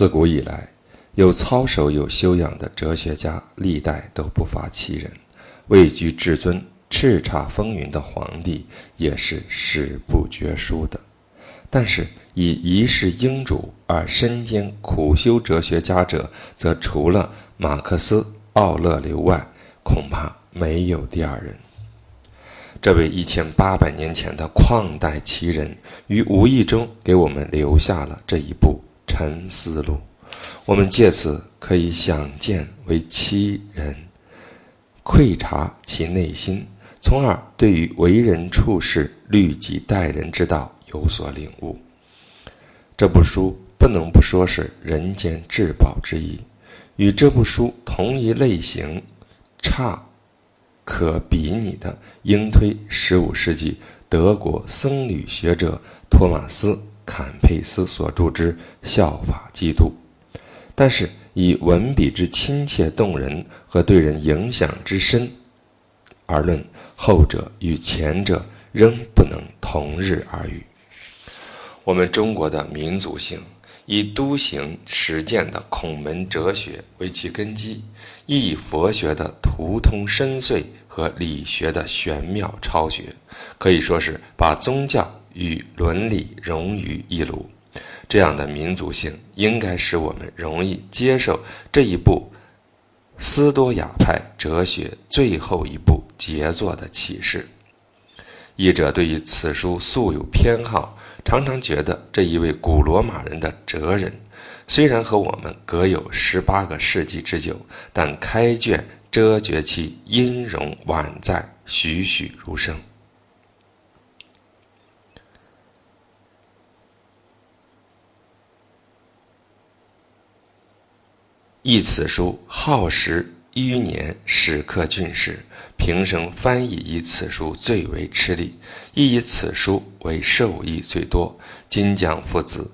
自古以来，有操守、有修养的哲学家，历代都不乏其人；位居至尊、叱咤风云的皇帝，也是史不绝书的。但是，以一世英主而身兼苦修哲学家者，则除了马克思、奥勒留外，恐怕没有第二人。这位一千八百年前的旷代奇人，于无意中给我们留下了这一部。沉思录，我们借此可以想见为其人，窥察其内心，从而对于为人处事、律己待人之道有所领悟。这部书不能不说是人间至宝之一。与这部书同一类型、差可比拟的，应推十五世纪德国僧侣学者托马斯。坎佩斯所著之《效法基督》，但是以文笔之亲切动人和对人影响之深而论，后者与前者仍不能同日而语。我们中国的民族性，以笃行实践的孔门哲学为其根基，亦以佛学的图通深邃和理学的玄妙超绝，可以说是把宗教。与伦理融于一炉，这样的民族性应该使我们容易接受这一部斯多亚派哲学最后一部杰作的启示。译者对于此书素有偏好，常常觉得这一位古罗马人的哲人，虽然和我们隔有十八个世纪之久，但开卷遮绝其音容宛在，栩栩如生。译此书耗时余年，史刻俊士，平生翻译以此书最为吃力，亦以此书为受益最多。今将父子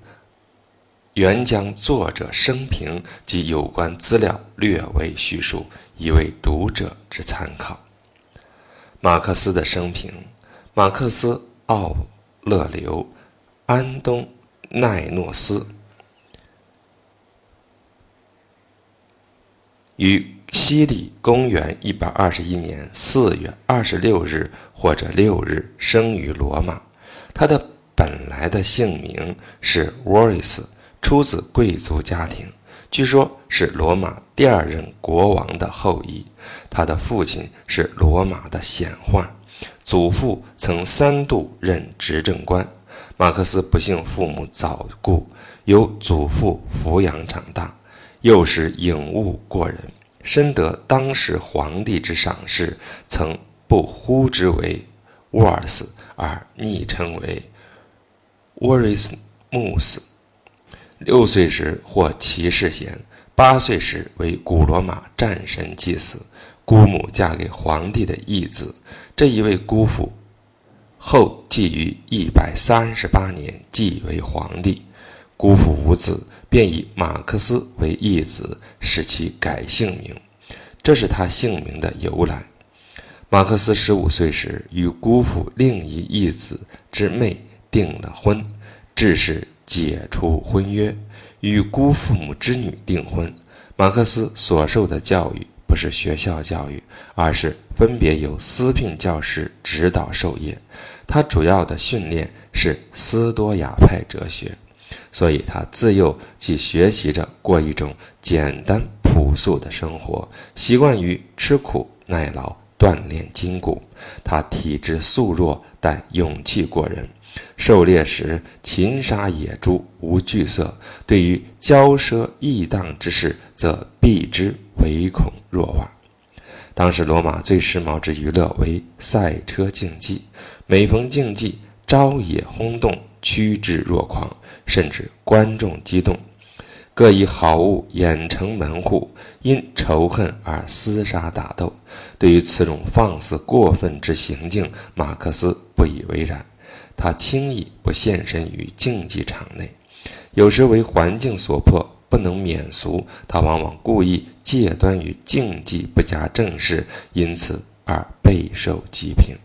原将作者生平及有关资料略为叙述，以为读者之参考。马克思的生平：马克思·奥勒留·安东奈诺斯。于西历公元一百二十一年四月二十六日或者六日生于罗马。他的本来的姓名是 Waris，出自贵族家庭，据说是罗马第二任国王的后裔。他的父亲是罗马的显宦，祖父曾三度任执政官。马克思不幸父母早故，由祖父抚养长大。又是颖悟过人，深得当时皇帝之赏识，曾不呼之为沃尔斯，而昵称为沃瑞斯穆斯。六岁时获骑士衔，八岁时为古罗马战神祭祀。姑母嫁给皇帝的义子，这一位姑父后继于一百三十八年继为皇帝。姑父无子，便以马克思为义子，使其改姓名，这是他姓名的由来。马克思十五岁时，与姑父另一义子之妹订了婚，致使解除婚约，与姑父母之女订婚。马克思所受的教育不是学校教育，而是分别由私聘教师指导授业。他主要的训练是斯多亚派哲学。所以他自幼即学习着过一种简单朴素的生活，习惯于吃苦耐劳，锻炼筋骨。他体质素弱，但勇气过人。狩猎时擒杀野猪无惧色，对于骄奢逸荡之事则避之唯恐若往。当时罗马最时髦之娱乐为赛车竞技，每逢竞技，朝野轰动。趋之若狂，甚至观众激动，各以好物掩城门户，因仇恨而厮杀打斗。对于此种放肆过分之行径，马克思不以为然。他轻易不现身于竞技场内，有时为环境所迫，不能免俗。他往往故意戒端于竞技，不加正视，因此而备受讥评。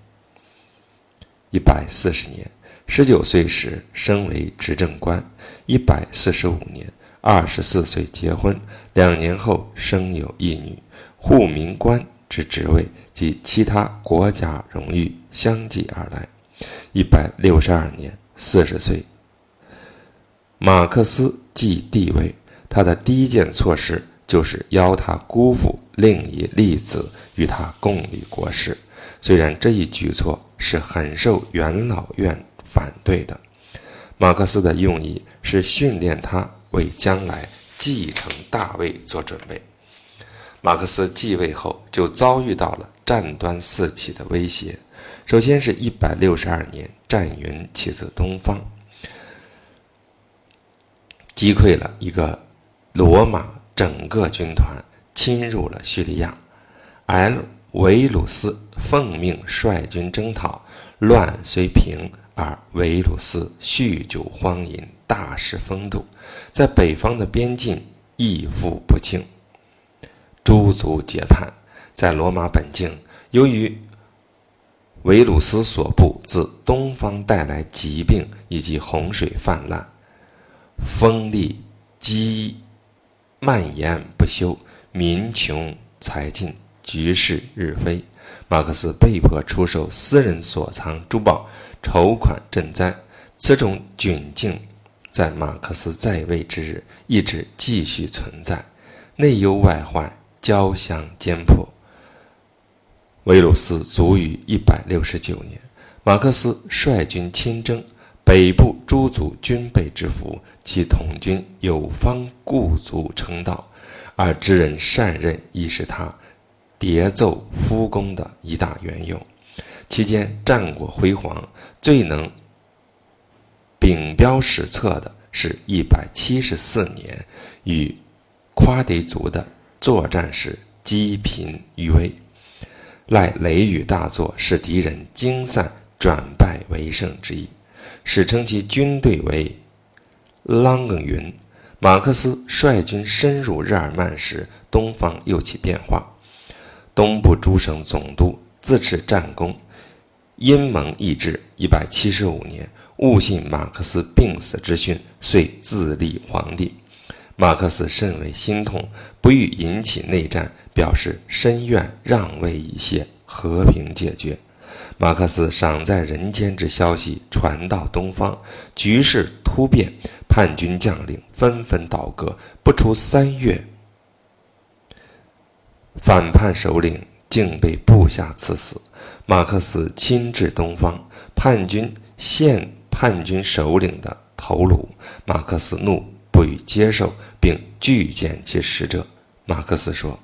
一百四十年。十九岁时升为执政官，一百四十五年二十四岁结婚，两年后生有一女，护民官之职位及其他国家荣誉相继而来。一百六十二年，四十岁，马克思继帝位，他的第一件措施就是邀他姑父另一例子与他共理国事。虽然这一举措是很受元老院反对的，马克思的用意是训练他为将来继承大位做准备。马克思继位后就遭遇到了战端四起的威胁。首先是一百六十二年，战云起自东方，击溃了一个罗马整个军团，侵入了叙利亚。L 维鲁斯奉命率军征讨，乱虽平，而维鲁斯酗酒荒淫，大失风度，在北方的边境亦复不庆。诸族结叛，在罗马本境，由于维鲁斯所部自东方带来疾病以及洪水泛滥，风力积蔓延不休，民穷财尽。局势日非，马克思被迫出售私人所藏珠宝，筹款赈灾。此种窘境在马克思在位之日一直继续存在，内忧外患，交相艰迫。维鲁斯卒于一百六十九年，马克思率军亲征，北部诸族均被制服，其统军有方故族称道，而知人善任亦是他。叠奏夫功的一大缘由，期间战果辉煌，最能秉标史册的是一百七十四年与夸迪族的作战时积贫余威，赖雷雨大作，使敌人惊散，转败为胜之意，史称其军队为朗格云。马克思率军深入日耳曼时，东方又起变化。东部诸省总督自持战功，因蒙意志。一百七十五年，误信马克思病死之讯，遂自立皇帝。马克思甚为心痛，不欲引起内战，表示深愿让位一些，和平解决。马克思赏在人间之消息传到东方，局势突变，叛军将领纷纷倒戈，不出三月。反叛首领竟被部下赐死，马克思亲至东方，叛军献叛军首领的头颅，马克思怒不予接受，并拒见其使者。马克思说：“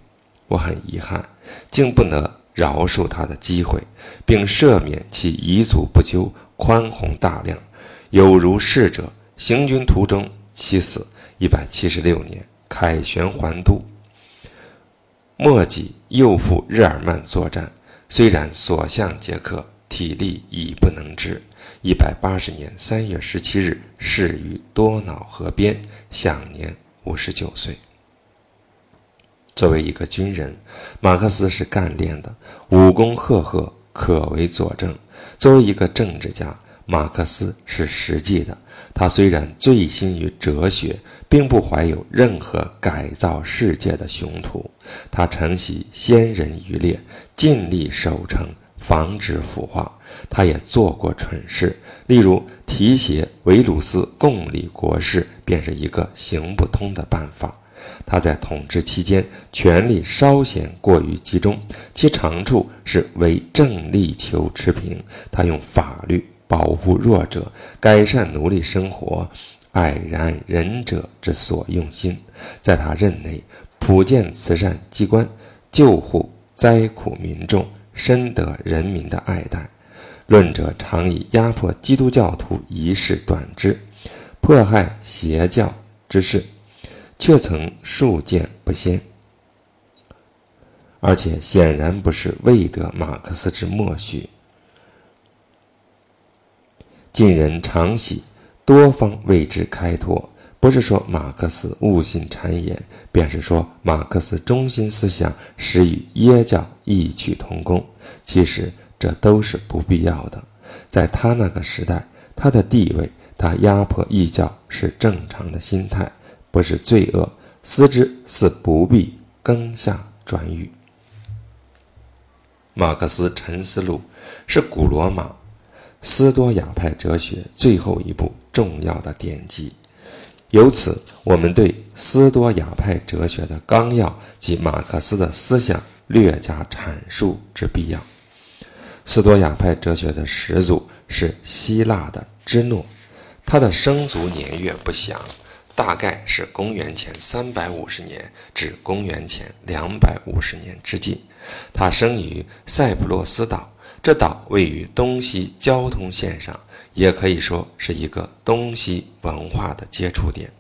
我很遗憾，竟不能饶恕他的机会，并赦免其遗族不究，宽宏大量，有如逝者。行军途中其死。一百七十六年，凯旋还都。”墨迹又赴日耳曼作战，虽然所向皆克，体力已不能支。一百八十年三月十七日逝于多瑙河边，享年五十九岁。作为一个军人，马克思是干练的，武功赫赫，可为佐证。作为一个政治家，马克思是实际的。他虽然醉心于哲学，并不怀有任何改造世界的雄图。他承袭先人余烈，尽力守城，防止腐化。他也做过蠢事，例如提携维鲁斯共理国事，便是一个行不通的办法。他在统治期间，权力稍显过于集中，其长处是为政力求持平。他用法律。保护弱者，改善奴隶生活，蔼然仁者之所用心。在他任内，普建慈善机关，救护灾苦民众，深得人民的爱戴。论者常以压迫基督教徒一事短之，迫害邪教之事，却曾数见不鲜。而且显然不是未得马克思之默许。近人常喜多方为之开拓，不是说马克思误信谗言，便是说马克思中心思想使与耶教异曲同工。其实这都是不必要的。在他那个时代，他的地位，他压迫异教是正常的心态。不是罪恶，思之似不必更下转语。马克思《沉思录》是古罗马斯多亚派哲学最后一部重要的典籍，由此我们对斯多亚派哲学的纲要及马克思的思想略加阐述之必要。斯多亚派哲学的始祖是希腊的芝诺，他的生卒年月不详，大概是公元前三百五十年至公元前两百五十年之际。他生于塞浦路斯岛，这岛位于东西交通线上，也可以说是一个东西文化的接触点。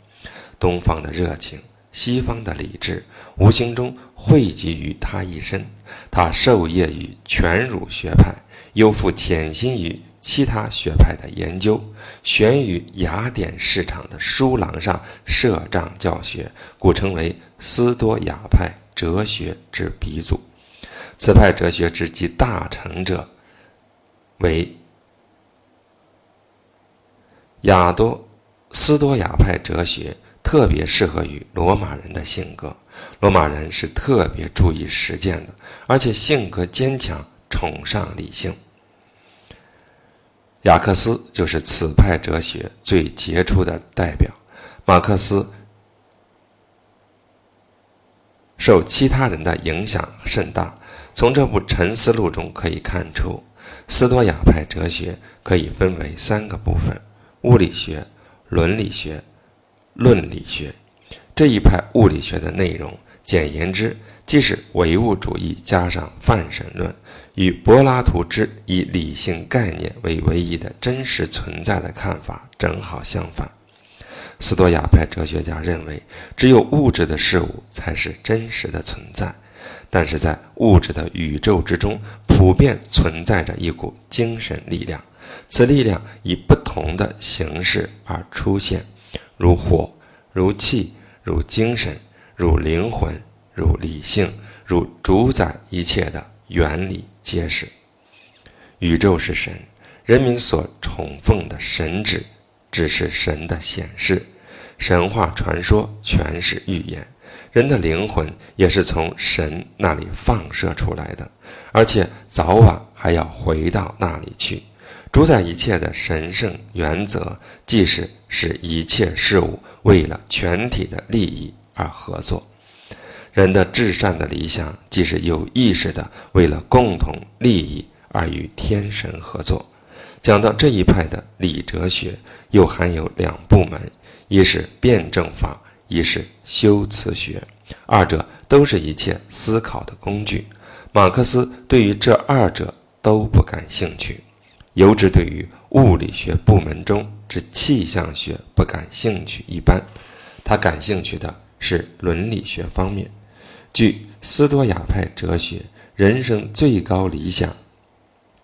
东方的热情，西方的理智，无形中汇集于他一身。他受业于全儒学派，又负潜心于其他学派的研究，悬于雅典市场的书廊上设帐教学，故称为斯多亚派哲学之鼻祖。此派哲学之集大成者，为亚多斯多亚派哲学，特别适合于罗马人的性格。罗马人是特别注意实践的，而且性格坚强，崇尚理性。雅克斯就是此派哲学最杰出的代表。马克思受其他人的影响甚大。从这部《沉思录》中可以看出，斯多亚派哲学可以分为三个部分：物理学、伦理学、论理学。这一派物理学的内容，简言之，即是唯物主义加上泛神论，与柏拉图之以理性概念为唯一的真实存在的看法正好相反。斯多亚派哲学家认为，只有物质的事物才是真实的存在。但是在物质的宇宙之中，普遍存在着一股精神力量，此力量以不同的形式而出现，如火，如气，如精神，如灵魂，如理性，如主宰一切的原理皆是。宇宙是神，人民所崇奉的神旨，只是神的显示，神话传说全是预言。人的灵魂也是从神那里放射出来的，而且早晚还要回到那里去。主宰一切的神圣原则，即是使一切事物为了全体的利益而合作。人的至善的理想，即是有意识的为了共同利益而与天神合作。讲到这一派的理哲学，又含有两部门：一是辩证法。一是修辞学，二者都是一切思考的工具。马克思对于这二者都不感兴趣，尤之对于物理学部门中之气象学不感兴趣一般。他感兴趣的是伦理学方面。据斯多亚派哲学，人生最高理想，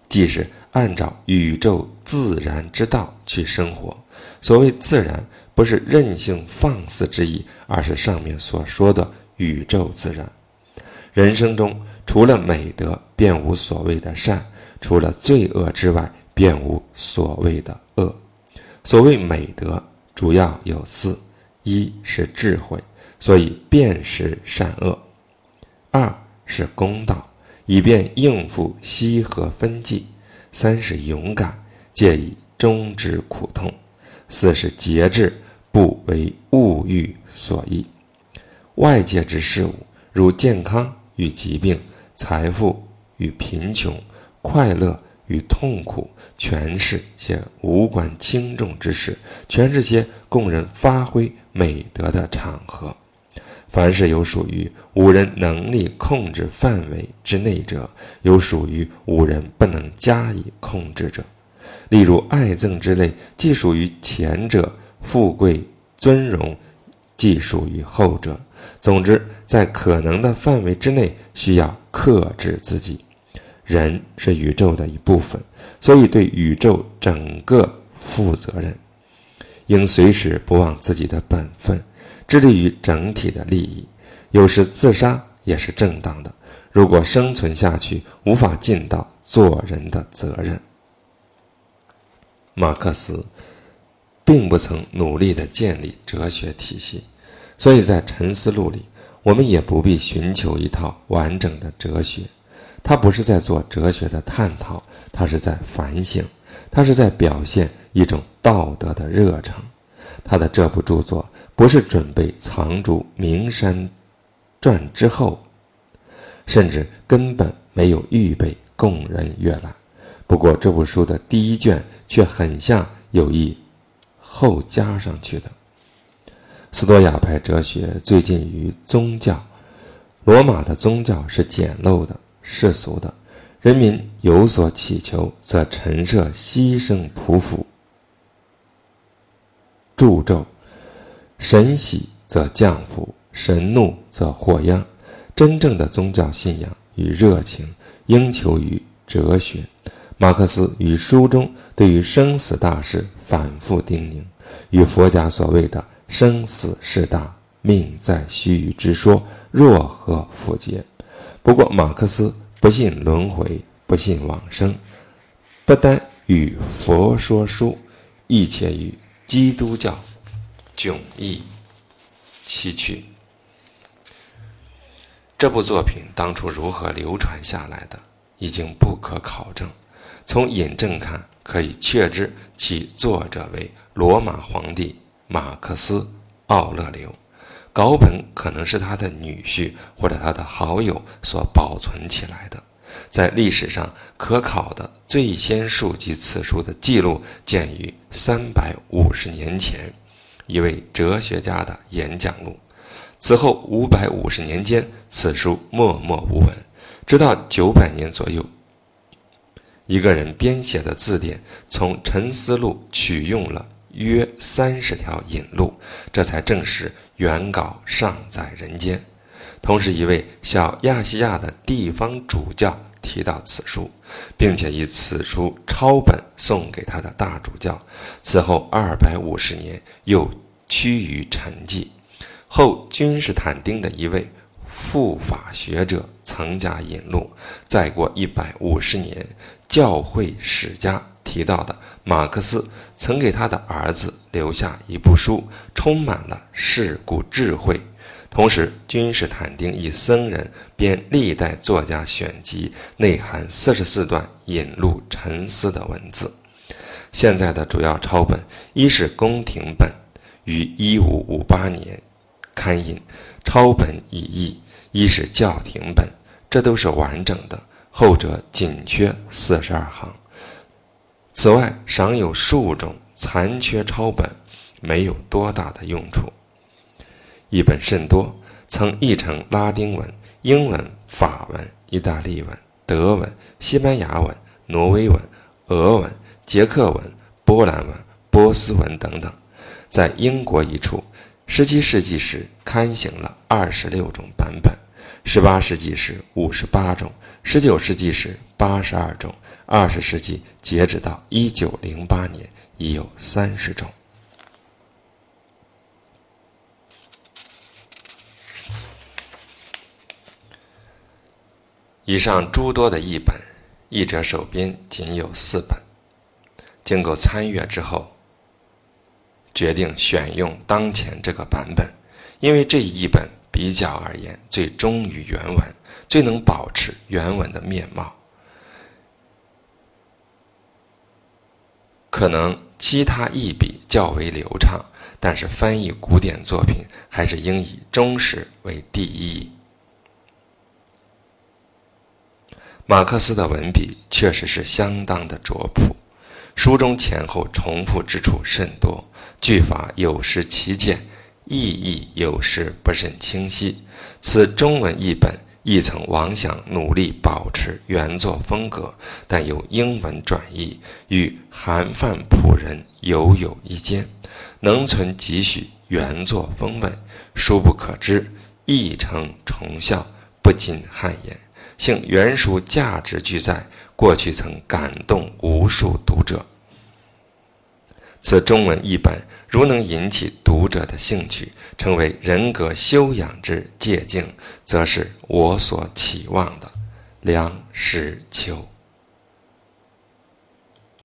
即是按照宇宙自然之道去生活。所谓自然。不是任性放肆之意，而是上面所说的宇宙自然。人生中除了美德，便无所谓的善；除了罪恶之外，便无所谓的恶。所谓美德，主要有四：一是智慧，所以辨识善恶；二是公道，以便应付西和分际；三是勇敢，借以终止苦痛；四是节制。不为物欲所役，外界之事物，如健康与疾病、财富与贫穷、快乐与痛苦，全是些无关轻重之事，全是些供人发挥美德的场合。凡是有属于五人能力控制范围之内者，有属于五人不能加以控制者。例如爱憎之类，既属于前者。富贵尊荣，既属于后者。总之，在可能的范围之内，需要克制自己。人是宇宙的一部分，所以对宇宙整个负责任，应随时不忘自己的本分，致力于整体的利益。有时自杀也是正当的。如果生存下去，无法尽到做人的责任。马克思。并不曾努力地建立哲学体系，所以在《沉思录》里，我们也不必寻求一套完整的哲学。他不是在做哲学的探讨，他是在反省，他是在表现一种道德的热诚。他的这部著作不是准备藏住名山传之后，甚至根本没有预备供人阅览。不过这部书的第一卷却很像有意后加上去的。斯多亚派哲学最近于宗教，罗马的宗教是简陋的。世俗的，人民有所祈求，则陈设牺牲匍匐、祝咒；神喜则降福，神怒则祸殃。真正的宗教信仰与热情，应求于哲学。马克思于书中对于生死大事反复叮咛，与佛家所谓的“生死事大，命在须臾”之说若何符节。不过，马克思不信轮回，不信往生，不单与佛说书，亦且与基督教迥异崎岖。这部作品当初如何流传下来的，已经不可考证。从引证看，可以确知其作者为罗马皇帝马克思·奥勒留。稿本可能是他的女婿或者他的好友所保存起来的，在历史上可考的最先述及此书的记录见于三百五十年前一位哲学家的演讲录。此后五百五十年间，此书默默无闻，直到九百年左右，一个人编写的字典从《沉思录》取用了约三十条引录，这才证实。原稿尚在人间。同时，一位小亚细亚的地方主教提到此书，并且以此书抄本送给他的大主教。此后二百五十年，又趋于沉寂。后君士坦丁的一位复法学者曾加引录。再过一百五十年，教会史家。提到的马克思曾给他的儿子留下一部书，充满了世故智慧。同时，君士坦丁一僧人编历代作家选集，内含四十四段引路沉思的文字。现在的主要抄本，一是宫廷本，于一五五八年刊印，抄本已佚；一是教廷本，这都是完整的，后者仅缺四十二行。此外，尚有数种残缺抄本，没有多大的用处。译本甚多，曾译成拉丁文、英文、法文、意大利文、德文、西班牙文、挪威文、俄文、捷克文、波兰文、波斯文等等。在英国一处，17世纪时刊行了26种版本，18世纪时58种，19世纪时82种。二十世纪截止到一九零八年，已有三十种。以上诸多的译本，译者手边仅有四本。经过参阅之后，决定选用当前这个版本，因为这一本比较而言最忠于原文，最能保持原文的面貌。可能其他译笔较为流畅，但是翻译古典作品还是应以忠实为第一。马克思的文笔确实是相当的拙朴，书中前后重复之处甚多，句法有时奇简，意义有时不甚清晰。此中文译本。亦曾妄想努力保持原作风格，但由英文转译与韩范仆人犹有一间，能存几许原作风味，殊不可知。译成重效，不禁汗颜。性原书价值俱在，过去曾感动无数读者。此中文译本如能引起读者的兴趣，成为人格修养之借镜，则是我所期望的梁实秋。